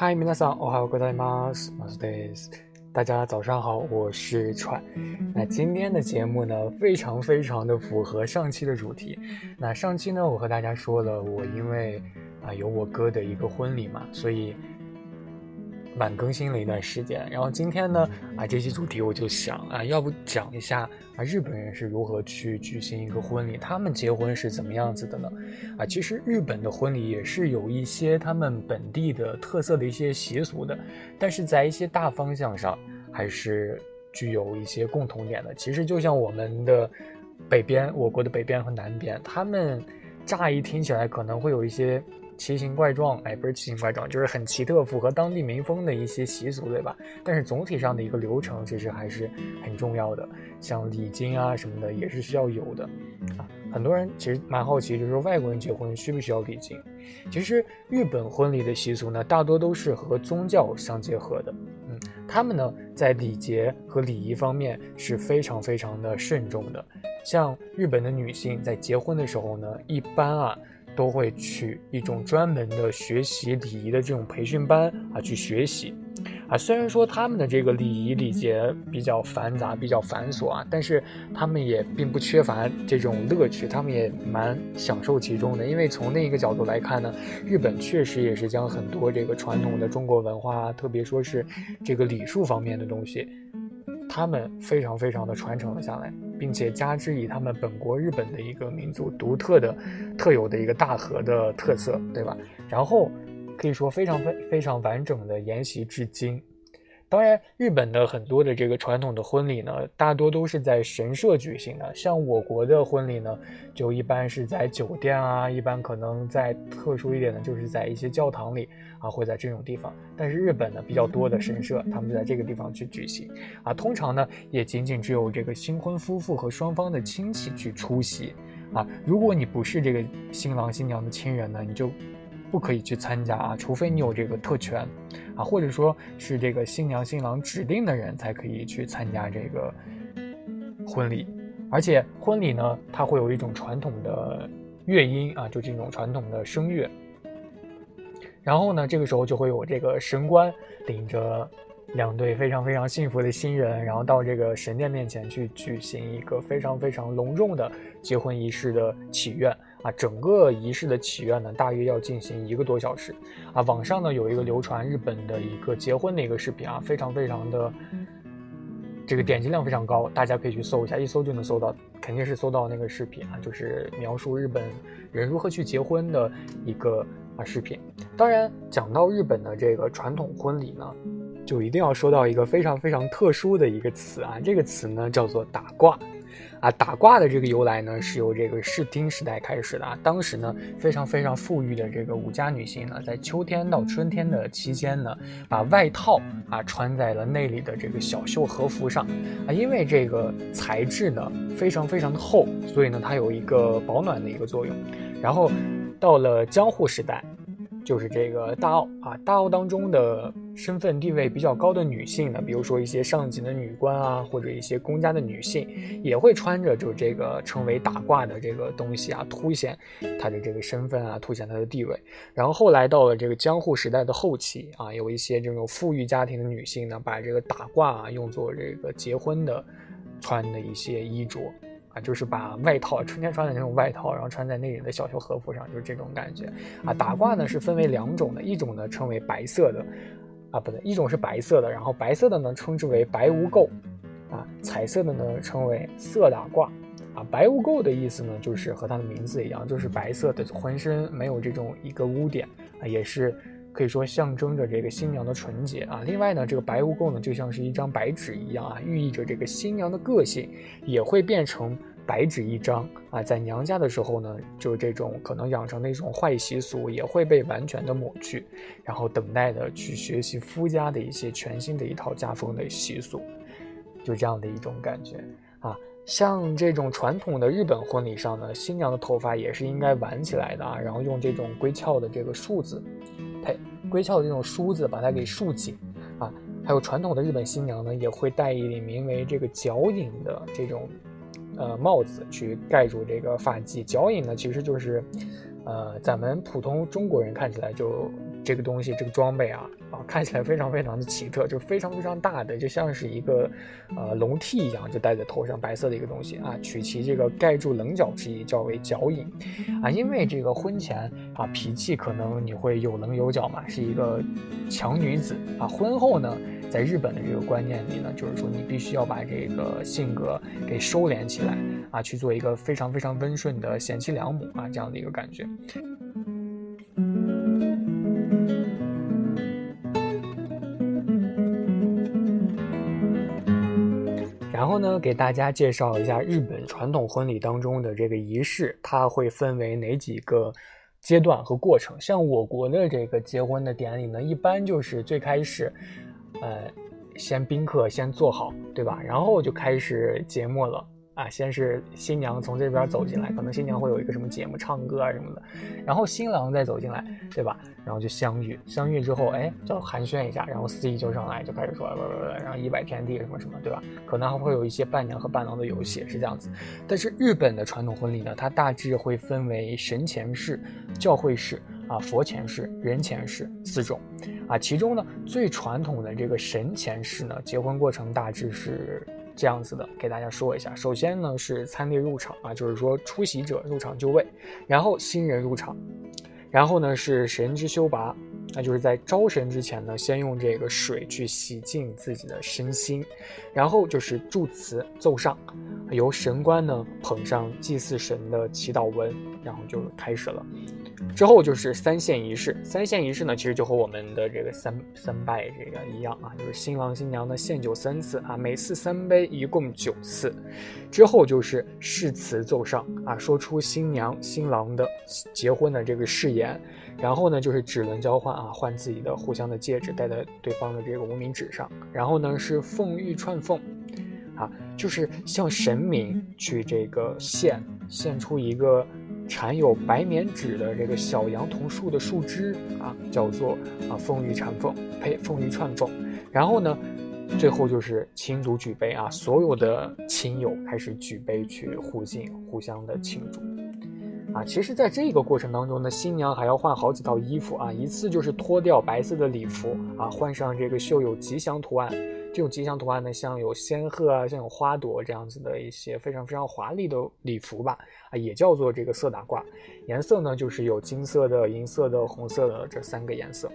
嗨，皆さん、おはようございます。マスです。大家早上好，我是川。那今天的节目呢，非常非常的符合上期的主题。那上期呢，我和大家说了，我因为啊有我哥的一个婚礼嘛，所以。 晚更新了一段时间，然后今天呢，啊，这期主题我就想啊，要不讲一下啊，日本人是如何去举行一个婚礼，他们结婚是怎么样子的呢？啊，其实日本的婚礼也是有一些他们本地的特色的一些习俗的，但是在一些大方向上还是具有一些共同点的。其实就像我们的北边，我国的北边和南边，他们乍一听起来可能会有一些。奇形怪状，哎，不是奇形怪状，就是很奇特，符合当地民风的一些习俗，对吧？但是总体上的一个流程其实还是很重要的，像礼金啊什么的也是需要有的啊。很多人其实蛮好奇，就是说外国人结婚需不需要礼金？其实日本婚礼的习俗呢，大多都是和宗教相结合的，嗯，他们呢在礼节和礼仪方面是非常非常的慎重的。像日本的女性在结婚的时候呢，一般啊。都会去一种专门的学习礼仪的这种培训班啊，去学习啊。虽然说他们的这个礼仪礼节比较繁杂、比较繁琐啊，但是他们也并不缺乏这种乐趣，他们也蛮享受其中的。因为从另一个角度来看呢，日本确实也是将很多这个传统的中国文化，特别说是这个礼数方面的东西。他们非常非常的传承了下来，并且加之以他们本国日本的一个民族独特的、特有的一个大和的特色，对吧？然后可以说非常非非常完整的沿袭至今。当然，日本的很多的这个传统的婚礼呢，大多都是在神社举行的。像我国的婚礼呢，就一般是在酒店啊，一般可能在特殊一点的，就是在一些教堂里啊，会在这种地方。但是日本呢，比较多的神社，他们就在这个地方去举行啊。通常呢，也仅仅只有这个新婚夫妇和双方的亲戚去出席啊。如果你不是这个新郎新娘的亲人呢，你就。不可以去参加啊，除非你有这个特权，啊，或者说是这个新娘新郎指定的人才可以去参加这个婚礼。而且婚礼呢，它会有一种传统的乐音啊，就这种传统的声乐。然后呢，这个时候就会有这个神官领着两对非常非常幸福的新人，然后到这个神殿面前去举行一个非常非常隆重的结婚仪式的祈愿。啊，整个仪式的祈愿呢，大约要进行一个多小时。啊，网上呢有一个流传日本的一个结婚的一个视频啊，非常非常的这个点击量非常高，大家可以去搜一下，一搜就能搜到，肯定是搜到那个视频啊，就是描述日本人如何去结婚的一个啊视频。当然，讲到日本的这个传统婚礼呢，就一定要说到一个非常非常特殊的一个词啊，这个词呢叫做打卦。啊，打卦的这个由来呢，是由这个室町时代开始的啊。当时呢，非常非常富裕的这个武家女性呢，在秋天到春天的期间呢，把外套啊穿在了内里的这个小袖和服上啊，因为这个材质呢非常非常的厚，所以呢它有一个保暖的一个作用。然后到了江户时代。就是这个大奥啊，大奥当中的身份地位比较高的女性呢，比如说一些上级的女官啊，或者一些公家的女性，也会穿着就这个称为打褂的这个东西啊，凸显她的这个身份啊，凸显她的地位。然后后来到了这个江户时代的后期啊，有一些这种富裕家庭的女性呢，把这个打褂啊用作这个结婚的穿的一些衣着。啊，就是把外套春天穿的那种外套，然后穿在内里的小袖和服上，就是这种感觉。啊，打褂呢是分为两种的，一种呢称为白色的，啊不对，一种是白色的，然后白色的呢称之为白无垢，啊，彩色的呢称为色打褂，啊，白无垢的意思呢就是和它的名字一样，就是白色的，浑身没有这种一个污点，啊，也是。可以说象征着这个新娘的纯洁啊。另外呢，这个白污垢呢，就像是一张白纸一样啊，寓意着这个新娘的个性也会变成白纸一张啊。在娘家的时候呢，就是这种可能养成的一种坏习俗也会被完全的抹去，然后等待的去学习夫家的一些全新的一套家风的习俗，就这样的一种感觉啊。像这种传统的日本婚礼上呢，新娘的头发也是应该挽起来的啊，然后用这种归翘的这个束子。归翘的这种梳子把它给束紧，啊，还有传统的日本新娘呢，也会戴一顶名为这个角隐的这种，呃帽子去盖住这个发髻。角隐呢，其实就是，呃，咱们普通中国人看起来就这个东西，这个装备啊啊，看起来非常非常的奇特，就非常非常大的，就像是一个呃龙屉一样，就戴在头上，白色的一个东西啊，取其这个盖住棱角之意，叫为角隐啊。因为这个婚前啊，脾气可能你会有棱有角嘛，是一个强女子啊。婚后呢，在日本的这个观念里呢，就是说你必须要把这个性格给收敛起来啊，去做一个非常非常温顺的贤妻良母啊，这样的一个感觉。后呢，给大家介绍一下日本传统婚礼当中的这个仪式，它会分为哪几个阶段和过程。像我国的这个结婚的典礼呢，一般就是最开始，呃，先宾客先坐好，对吧？然后就开始节目了。啊，先是新娘从这边走进来，可能新娘会有一个什么节目，唱歌啊什么的，然后新郎再走进来，对吧？然后就相遇，相遇之后，哎，就寒暄一下，然后司仪就上来就开始说，喂喂喂然后一拜天地什么什么，对吧？可能还会有一些伴娘和伴郎的游戏，是这样子。但是日本的传统婚礼呢，它大致会分为神前式、教会式、啊佛前式、人前式四种，啊，其中呢最传统的这个神前式呢，结婚过程大致是。这样子的，给大家说一下。首先呢是参列入场啊，就是说出席者入场就位，然后新人入场，然后呢是神之修拔，那就是在招神之前呢，先用这个水去洗净自己的身心，然后就是祝词奏上，由神官呢捧上祭祀神的祈祷文，然后就开始了。之后就是三献仪式，三献仪式呢，其实就和我们的这个三三拜这个一样啊，就是新郎新娘呢献酒三次啊，每次三杯，一共九次。之后就是誓词奏上啊，说出新娘新郎的结婚的这个誓言。然后呢就是指轮交换啊，换自己的互相的戒指戴在对方的这个无名指上。然后呢是凤玉串凤，啊，就是向神明去这个献献出一个。缠有白棉纸的这个小杨桐树的树枝啊，叫做啊凤玉缠凤，呸，凤玉串凤。然后呢，最后就是亲族举杯啊，所有的亲友开始举杯去互敬，互相的庆祝。啊，其实，在这个过程当中呢，新娘还要换好几套衣服啊，一次就是脱掉白色的礼服啊，换上这个绣有吉祥图案。这种吉祥图案呢，像有仙鹤啊，像有花朵这样子的一些非常非常华丽的礼服吧，啊，也叫做这个色打褂，颜色呢就是有金色的、银色的、红色的这三个颜色。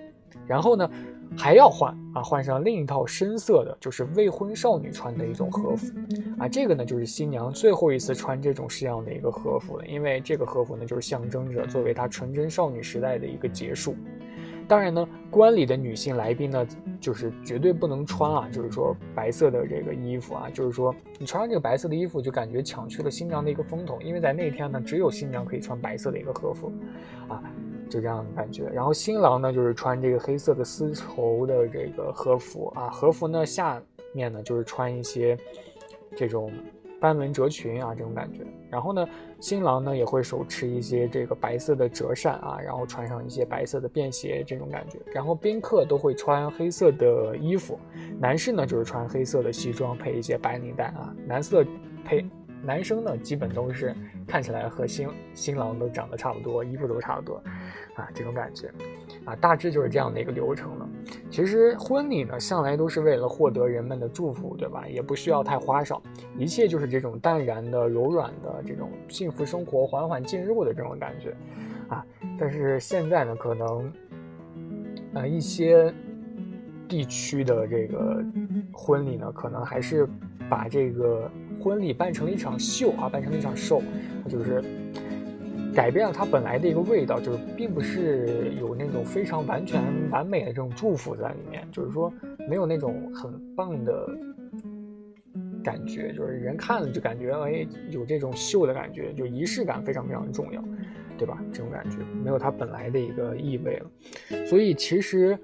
然后呢，还要换啊，换上另一套深色的，就是未婚少女穿的一种和服，啊，这个呢就是新娘最后一次穿这种式样的一个和服了，因为这个和服呢就是象征着作为她纯真少女时代的一个结束。当然呢，观礼的女性来宾呢，就是绝对不能穿啊，就是说白色的这个衣服啊，就是说你穿上这个白色的衣服，就感觉抢去了新娘的一个风头，因为在那天呢，只有新娘可以穿白色的一个和服，啊，就这样的感觉。然后新郎呢，就是穿这个黑色的丝绸的这个和服啊，和服呢下面呢就是穿一些这种。斑纹褶裙啊，这种感觉。然后呢，新郎呢也会手持一些这个白色的折扇啊，然后穿上一些白色的便鞋，这种感觉。然后宾客都会穿黑色的衣服，男士呢就是穿黑色的西装配一些白领带啊，男色配。男生呢，基本都是看起来和新新郎都长得差不多，衣服都差不多，啊，这种感觉，啊，大致就是这样的一个流程了。其实婚礼呢，向来都是为了获得人们的祝福，对吧？也不需要太花哨，一切就是这种淡然的、柔软的这种幸福生活缓缓进入的这种感觉，啊。但是现在呢，可能，呃，一些地区的这个婚礼呢，可能还是把这个。婚礼办成了一场秀啊，办成了一场 show，就是改变了它本来的一个味道，就是并不是有那种非常完全完美的这种祝福在里面，就是说没有那种很棒的感觉，就是人看了就感觉哎有这种秀的感觉，就仪式感非常非常重要，对吧？这种感觉没有它本来的一个意味了，所以其实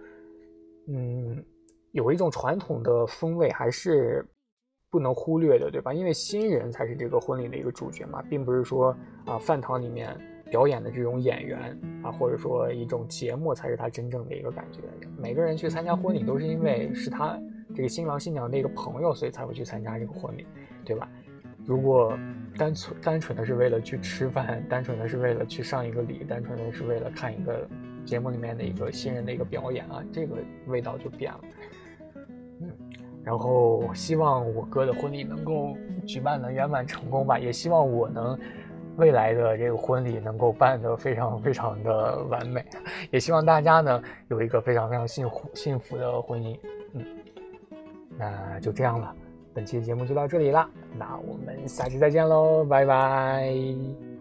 嗯，有一种传统的风味还是。不能忽略的，对吧？因为新人才是这个婚礼的一个主角嘛，并不是说啊饭堂里面表演的这种演员啊，或者说一种节目才是他真正的一个感觉。每个人去参加婚礼都是因为是他这个新郎新娘的一个朋友，所以才会去参加这个婚礼，对吧？如果单纯单纯的是为了去吃饭，单纯的是为了去上一个礼，单纯的是为了看一个节目里面的一个新人的一个表演啊，这个味道就变了。然后希望我哥的婚礼能够举办的圆满成功吧，也希望我能未来的这个婚礼能够办得非常非常的完美，也希望大家呢有一个非常非常幸福幸福的婚姻。嗯，那就这样了。本期节目就到这里了，那我们下期再见喽，拜拜。